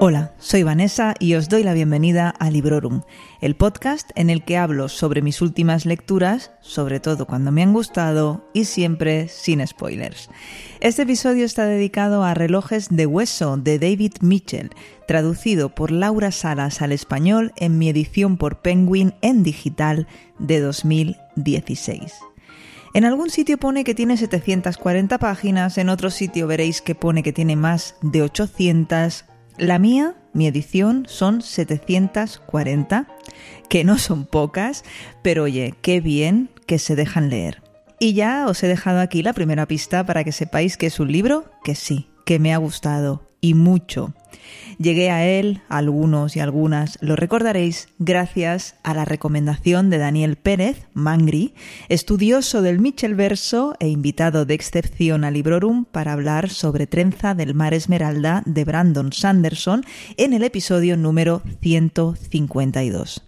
Hola, soy Vanessa y os doy la bienvenida a Librorum, el podcast en el que hablo sobre mis últimas lecturas, sobre todo cuando me han gustado y siempre sin spoilers. Este episodio está dedicado a Relojes de Hueso de David Mitchell, traducido por Laura Salas al español en mi edición por Penguin en digital de 2016. En algún sitio pone que tiene 740 páginas, en otro sitio veréis que pone que tiene más de 800 la mía, mi edición, son 740, que no son pocas, pero oye, qué bien que se dejan leer. Y ya os he dejado aquí la primera pista para que sepáis que es un libro que sí, que me ha gustado y mucho. Llegué a él, algunos y algunas lo recordaréis, gracias a la recomendación de Daniel Pérez, Mangri, estudioso del Mitchell Verso e invitado de excepción a Librorum para hablar sobre Trenza del Mar Esmeralda de Brandon Sanderson en el episodio número 152.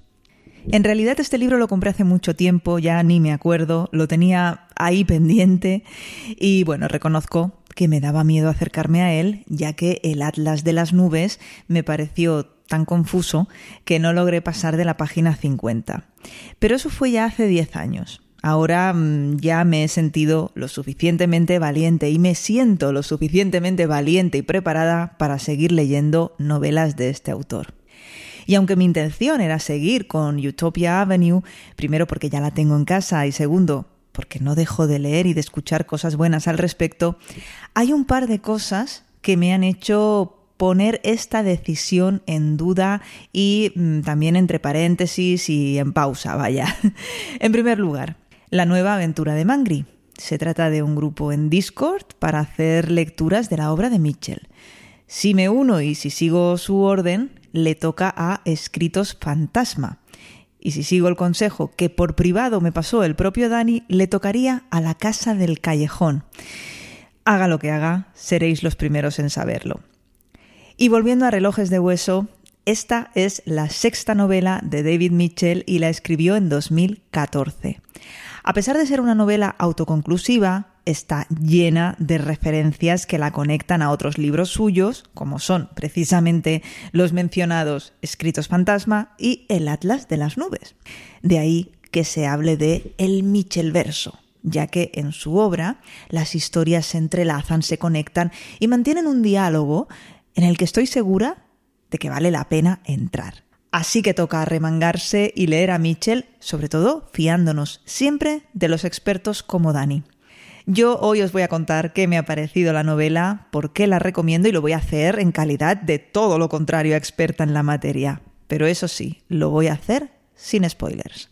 En realidad este libro lo compré hace mucho tiempo, ya ni me acuerdo, lo tenía ahí pendiente y bueno, reconozco que me daba miedo acercarme a él, ya que el Atlas de las Nubes me pareció tan confuso que no logré pasar de la página 50. Pero eso fue ya hace 10 años. Ahora mm, ya me he sentido lo suficientemente valiente y me siento lo suficientemente valiente y preparada para seguir leyendo novelas de este autor. Y aunque mi intención era seguir con Utopia Avenue, primero porque ya la tengo en casa y segundo porque no dejo de leer y de escuchar cosas buenas al respecto, hay un par de cosas que me han hecho poner esta decisión en duda y mm, también entre paréntesis y en pausa, vaya. en primer lugar, la nueva aventura de Mangri. Se trata de un grupo en Discord para hacer lecturas de la obra de Mitchell. Si me uno y si sigo su orden, le toca a Escritos Fantasma y si sigo el consejo que por privado me pasó el propio Dani, le tocaría a la casa del callejón. Haga lo que haga, seréis los primeros en saberlo. Y volviendo a Relojes de Hueso, esta es la sexta novela de David Mitchell y la escribió en 2014. A pesar de ser una novela autoconclusiva, está llena de referencias que la conectan a otros libros suyos, como son precisamente los mencionados Escritos Fantasma y El Atlas de las Nubes. De ahí que se hable de el Mitchell verso, ya que en su obra las historias se entrelazan, se conectan y mantienen un diálogo en el que estoy segura de que vale la pena entrar. Así que toca arremangarse y leer a Mitchell, sobre todo fiándonos siempre de los expertos como Dani. Yo hoy os voy a contar qué me ha parecido la novela, por qué la recomiendo y lo voy a hacer en calidad de todo lo contrario experta en la materia. Pero eso sí, lo voy a hacer sin spoilers.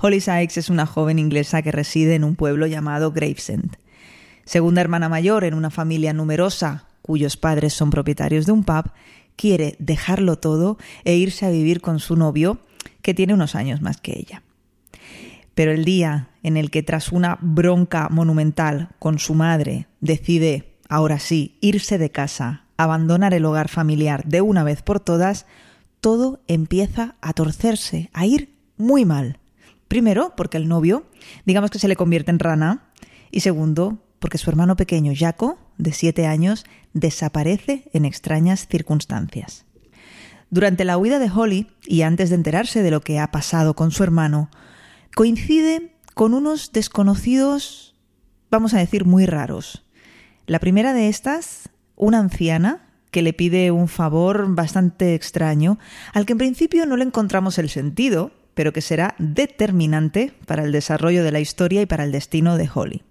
Holly Sykes es una joven inglesa que reside en un pueblo llamado Gravesend. Segunda hermana mayor en una familia numerosa, cuyos padres son propietarios de un pub, quiere dejarlo todo e irse a vivir con su novio, que tiene unos años más que ella. Pero el día en el que tras una bronca monumental con su madre decide, ahora sí, irse de casa, abandonar el hogar familiar de una vez por todas, todo empieza a torcerse, a ir muy mal. Primero, porque el novio, digamos que se le convierte en rana, y segundo, porque su hermano pequeño, Jaco, de siete años, desaparece en extrañas circunstancias. Durante la huida de Holly, y antes de enterarse de lo que ha pasado con su hermano, coincide con unos desconocidos, vamos a decir, muy raros. La primera de estas, una anciana, que le pide un favor bastante extraño, al que en principio no le encontramos el sentido, pero que será determinante para el desarrollo de la historia y para el destino de Holly.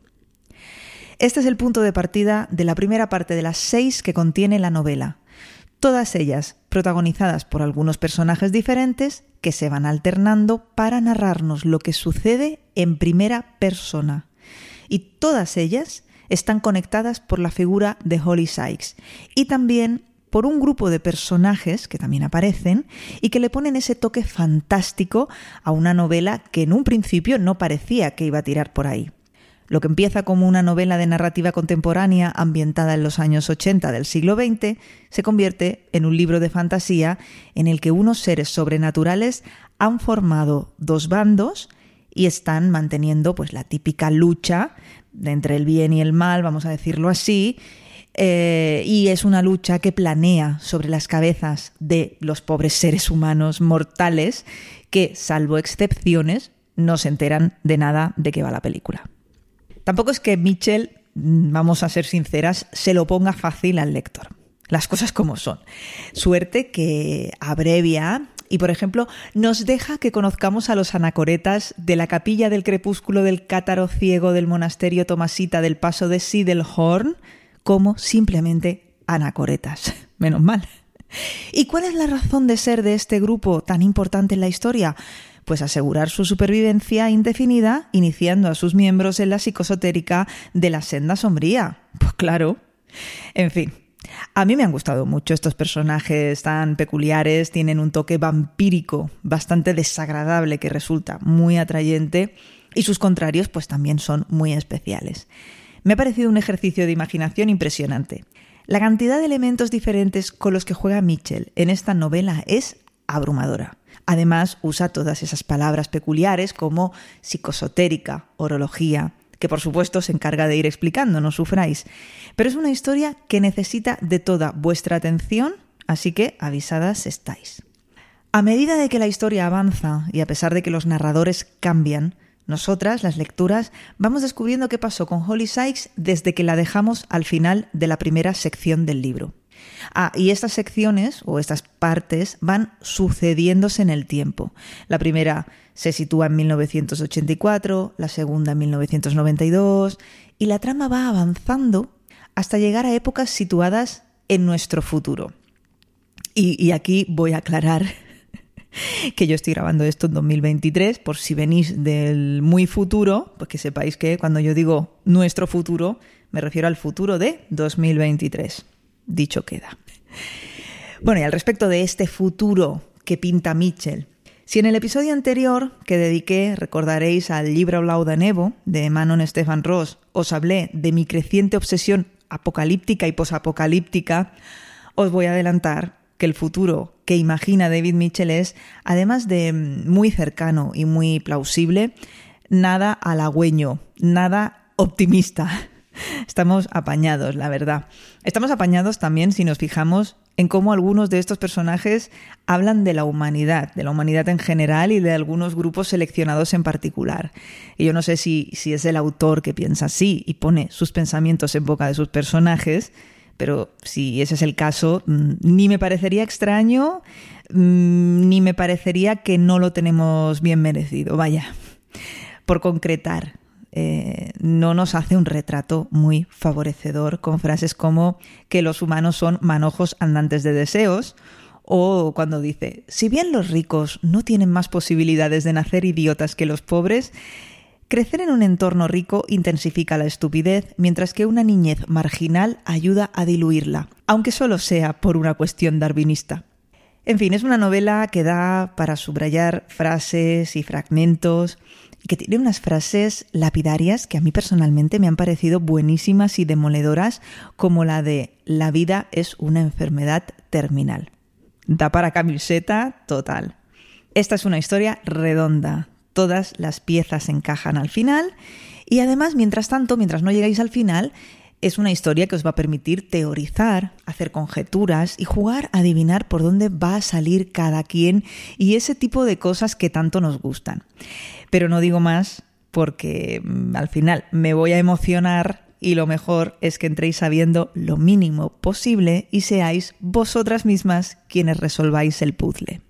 Este es el punto de partida de la primera parte de las seis que contiene la novela, todas ellas protagonizadas por algunos personajes diferentes que se van alternando para narrarnos lo que sucede en primera persona. Y todas ellas están conectadas por la figura de Holly Sykes y también por un grupo de personajes que también aparecen y que le ponen ese toque fantástico a una novela que en un principio no parecía que iba a tirar por ahí. Lo que empieza como una novela de narrativa contemporánea ambientada en los años 80 del siglo XX se convierte en un libro de fantasía en el que unos seres sobrenaturales han formado dos bandos y están manteniendo pues la típica lucha entre el bien y el mal, vamos a decirlo así, eh, y es una lucha que planea sobre las cabezas de los pobres seres humanos mortales que, salvo excepciones, no se enteran de nada de qué va la película. Tampoco es que Mitchell, mm, vamos a ser sinceras, se lo ponga fácil al lector. Las cosas como son. Suerte que abrevia y, por ejemplo, nos deja que conozcamos a los anacoretas de la capilla del crepúsculo del cátaro ciego del monasterio tomasita del paso de Sidelhorn como simplemente anacoretas. Menos mal. ¿Y cuál es la razón de ser de este grupo tan importante en la historia? Pues asegurar su supervivencia indefinida, iniciando a sus miembros en la psicosotérica de la senda sombría. Pues claro. En fin, a mí me han gustado mucho estos personajes tan peculiares, tienen un toque vampírico bastante desagradable que resulta muy atrayente y sus contrarios pues también son muy especiales. Me ha parecido un ejercicio de imaginación impresionante. La cantidad de elementos diferentes con los que juega Mitchell en esta novela es abrumadora. Además, usa todas esas palabras peculiares como psicosotérica, orología, que por supuesto se encarga de ir explicando, no sufráis. Pero es una historia que necesita de toda vuestra atención, así que avisadas estáis. A medida de que la historia avanza y a pesar de que los narradores cambian, nosotras, las lecturas, vamos descubriendo qué pasó con Holly Sykes desde que la dejamos al final de la primera sección del libro. Ah, y estas secciones o estas partes van sucediéndose en el tiempo. La primera se sitúa en 1984, la segunda en 1992, y la trama va avanzando hasta llegar a épocas situadas en nuestro futuro. Y, y aquí voy a aclarar que yo estoy grabando esto en 2023, por si venís del muy futuro, pues que sepáis que cuando yo digo nuestro futuro, me refiero al futuro de 2023 dicho queda. Bueno, y al respecto de este futuro que pinta Mitchell, si en el episodio anterior que dediqué, recordaréis al libro Lauda Nevo de Manon Stefan Ross, os hablé de mi creciente obsesión apocalíptica y posapocalíptica, os voy a adelantar que el futuro que imagina David Mitchell es, además de muy cercano y muy plausible, nada halagüeño, nada optimista. Estamos apañados, la verdad. Estamos apañados también si nos fijamos en cómo algunos de estos personajes hablan de la humanidad, de la humanidad en general y de algunos grupos seleccionados en particular. Y yo no sé si, si es el autor que piensa así y pone sus pensamientos en boca de sus personajes, pero si ese es el caso, mm, ni me parecería extraño, mm, ni me parecería que no lo tenemos bien merecido. Vaya, por concretar, eh, no nos hace un retrato muy favorecedor con frases como que los humanos son manojos andantes de deseos o cuando dice, si bien los ricos no tienen más posibilidades de nacer idiotas que los pobres, crecer en un entorno rico intensifica la estupidez, mientras que una niñez marginal ayuda a diluirla, aunque solo sea por una cuestión darwinista. En fin, es una novela que da para subrayar frases y fragmentos y que tiene unas frases lapidarias que a mí personalmente me han parecido buenísimas y demoledoras, como la de la vida es una enfermedad terminal. Da para camiseta total. Esta es una historia redonda. Todas las piezas encajan al final y además, mientras tanto, mientras no llegáis al final, es una historia que os va a permitir teorizar, hacer conjeturas y jugar a adivinar por dónde va a salir cada quien y ese tipo de cosas que tanto nos gustan. Pero no digo más porque mm, al final me voy a emocionar y lo mejor es que entréis sabiendo lo mínimo posible y seáis vosotras mismas quienes resolváis el puzzle.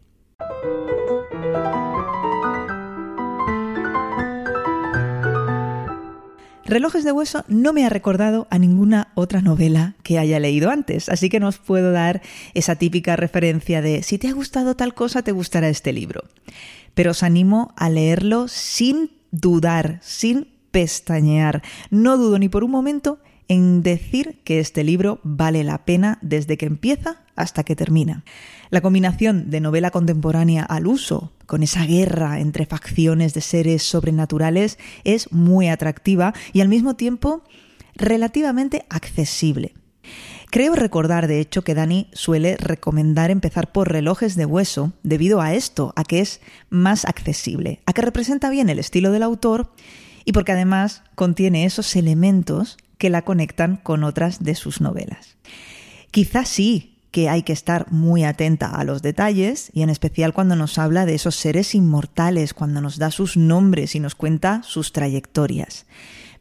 Relojes de hueso no me ha recordado a ninguna otra novela que haya leído antes, así que no os puedo dar esa típica referencia de si te ha gustado tal cosa, te gustará este libro. Pero os animo a leerlo sin dudar, sin pestañear. No dudo ni por un momento en decir que este libro vale la pena desde que empieza hasta que termina. La combinación de novela contemporánea al uso, con esa guerra entre facciones de seres sobrenaturales, es muy atractiva y al mismo tiempo relativamente accesible. Creo recordar, de hecho, que Dani suele recomendar empezar por relojes de hueso debido a esto, a que es más accesible, a que representa bien el estilo del autor y porque además contiene esos elementos que la conectan con otras de sus novelas. Quizás sí que hay que estar muy atenta a los detalles y en especial cuando nos habla de esos seres inmortales, cuando nos da sus nombres y nos cuenta sus trayectorias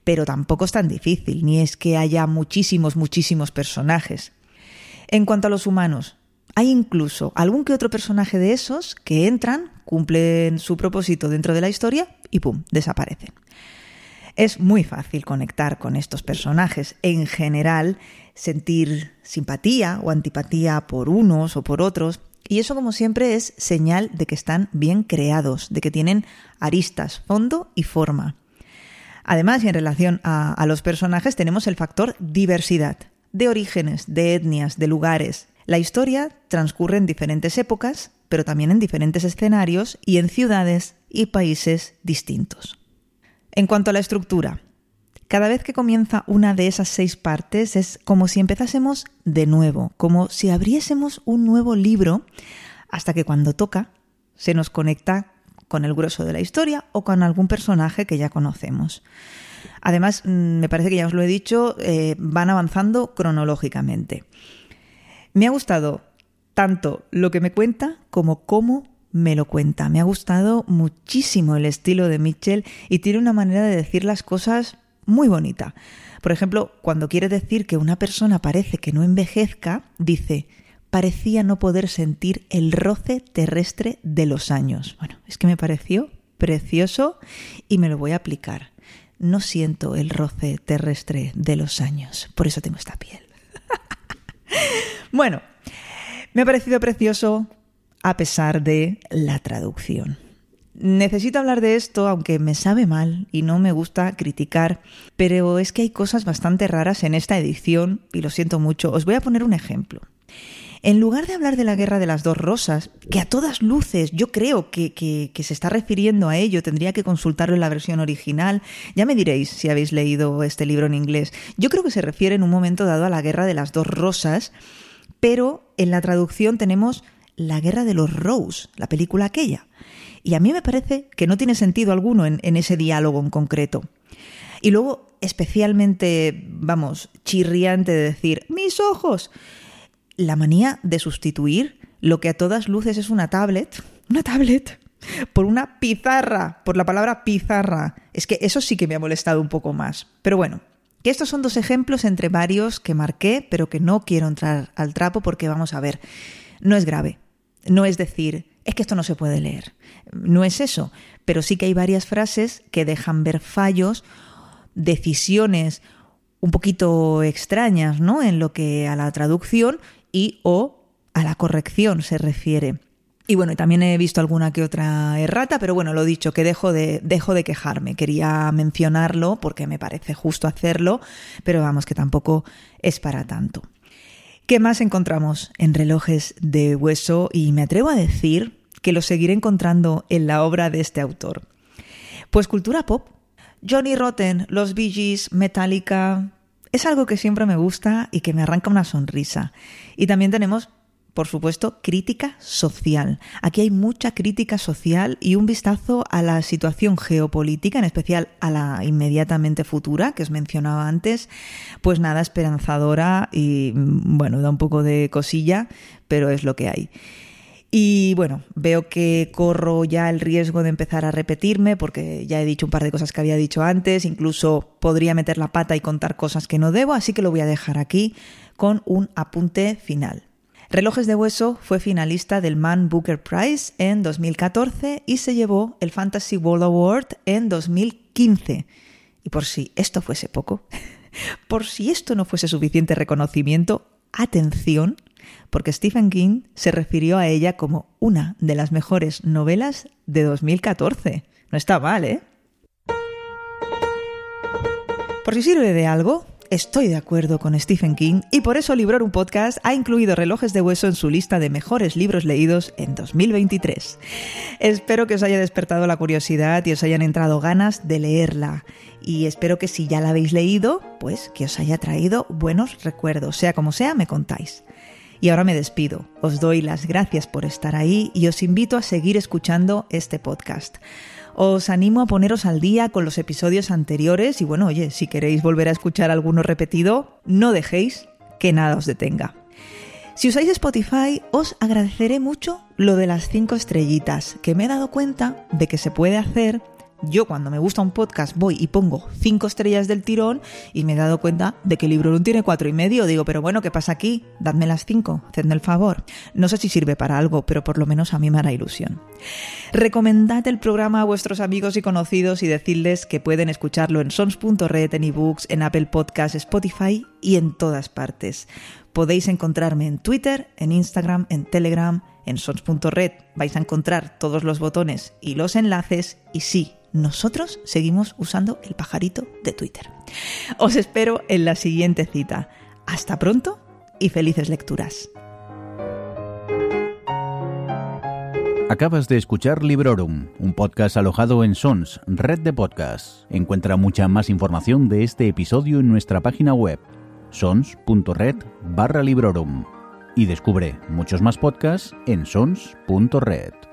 pero tampoco es tan difícil, ni es que haya muchísimos, muchísimos personajes. En cuanto a los humanos, hay incluso algún que otro personaje de esos que entran, cumplen su propósito dentro de la historia y ¡pum! desaparecen. Es muy fácil conectar con estos personajes. En general, sentir simpatía o antipatía por unos o por otros. Y eso, como siempre, es señal de que están bien creados, de que tienen aristas, fondo y forma. Además, y en relación a, los personajes, tenemos el factor diversidad, de orígenes, de etnias, de lugares. La historia transcurre en diferentes épocas, pero también en diferentes escenarios y en ciudades y países distintos. En cuanto a la estructura, cada vez que comienza una de esas seis partes es como si empezásemos de nuevo, como si abriésemos un nuevo libro, hasta que cuando toca se nos conecta con el grueso de la historia o con algún personaje que ya conocemos. Además, mm, me parece que ya os lo he dicho, eh, van avanzando cronológicamente. Me ha gustado tanto lo que me cuenta como cómo me lo cuenta. Me ha gustado muchísimo el estilo de Mitchell y tiene una manera de decir las cosas muy bonita. Por ejemplo, cuando quiere decir que una persona parece que no envejezca, dice, parecía no poder sentir el roce terrestre de los años. Bueno, es que me pareció precioso y me lo voy a aplicar. No siento el roce terrestre de los años, por eso tengo esta piel. bueno, me ha parecido precioso a pesar de la traducción. Necesito hablar de esto, aunque me sabe mal y no me gusta criticar, pero es que hay cosas bastante raras en esta edición y lo siento mucho. Os voy a poner un ejemplo. En lugar de hablar de la guerra de las dos rosas, que a todas luces yo creo que, se está refiriendo a ello, tendría que consultarlo en la versión original, ya me diréis si habéis leído este libro en inglés. Yo creo que se refiere en un momento dado a la guerra de las dos rosas, pero en la traducción tenemos la guerra de los Rose, la película aquella. Y a mí me parece que no tiene sentido alguno en, ese diálogo en concreto. Y luego, especialmente, vamos, chirriante de decir, mis ojos la manía de sustituir lo que a todas luces es una tablet, una tablet, por una pizarra, por la palabra pizarra. Es que eso sí que me ha molestado un poco más. Pero bueno, que estos son dos ejemplos entre varios que marqué, pero que no quiero entrar al trapo porque vamos a ver, no es grave. No es decir, es que esto no se puede leer. No es eso, pero sí que hay varias frases que dejan ver fallos, decisiones un poquito extrañas, ¿no? En lo que a la traducción y o a la corrección se refiere. Y bueno, también he visto alguna que otra errata, pero bueno, lo dicho, que dejo de, dejo de quejarme. Quería mencionarlo porque me parece justo hacerlo, pero vamos, que tampoco es para tanto. ¿Qué más encontramos en relojes de hueso? Y me atrevo a decir que lo seguiré encontrando en la obra de este autor. Pues cultura pop. Johnny Rotten, los Bee Gees, Metallica, es algo que siempre me gusta y que me arranca una sonrisa. Y también tenemos, por supuesto, crítica social. Aquí hay mucha crítica social y un vistazo a la situación geopolítica, en especial a la inmediatamente futura que os mencionaba antes. Pues nada, esperanzadora y bueno, da un poco de cosilla, pero es lo que hay. Y bueno, veo que corro ya el riesgo de empezar a repetirme porque ya he dicho un par de cosas que había dicho antes, incluso podría meter la pata y contar cosas que no debo, así que lo voy a dejar aquí con un apunte final. Relojes de Hueso fue finalista del Man Booker Prize en 2014 y se llevó el Fantasy World Award en 2015. Y por si esto fuese poco, por si esto no fuese suficiente reconocimiento, atención, porque Stephen King se refirió a ella como una de las mejores novelas de 2014. No está mal, ¿eh? Por si sirve de algo, estoy de acuerdo con Stephen King y por eso Librorum Podcast ha incluido Relojes de Hueso en su lista de mejores libros leídos en 2023. Espero que os haya despertado la curiosidad y os hayan entrado ganas de leerla. Y espero que si ya la habéis leído, pues que os haya traído buenos recuerdos. Sea como sea, me contáis. Y ahora me despido. Os doy las gracias por estar ahí y os invito a seguir escuchando este podcast. Os animo a poneros al día con los episodios anteriores y bueno, oye, si queréis volver a escuchar alguno repetido, no dejéis que nada os detenga. Si usáis Spotify, os agradeceré mucho lo de las cinco estrellitas, que me he dado cuenta de que se puede hacer yo cuando me gusta un podcast voy y pongo cinco estrellas del tirón y me he dado cuenta de que el Librorum tiene cuatro y medio. Digo, pero bueno, ¿qué pasa aquí? Dadme las cinco, hacedme el favor. No sé si sirve para algo, pero por lo menos a mí me hará ilusión. Recomendad el programa a vuestros amigos y conocidos y decidles que pueden escucharlo en sons.red, en ebooks, en Apple Podcasts, Spotify y en todas partes. Podéis encontrarme en Twitter, en Instagram, en Telegram, en sons.red. Vais a encontrar todos los botones y los enlaces y sí, nosotros seguimos usando el pajarito de Twitter. Os espero en la siguiente cita. Hasta pronto y felices lecturas. Acabas de escuchar Librorum, un podcast alojado en Sons, red de podcasts. Encuentra mucha más información de este episodio en nuestra página web, sons.red barra Librorum. Y descubre muchos más podcasts en sons.red.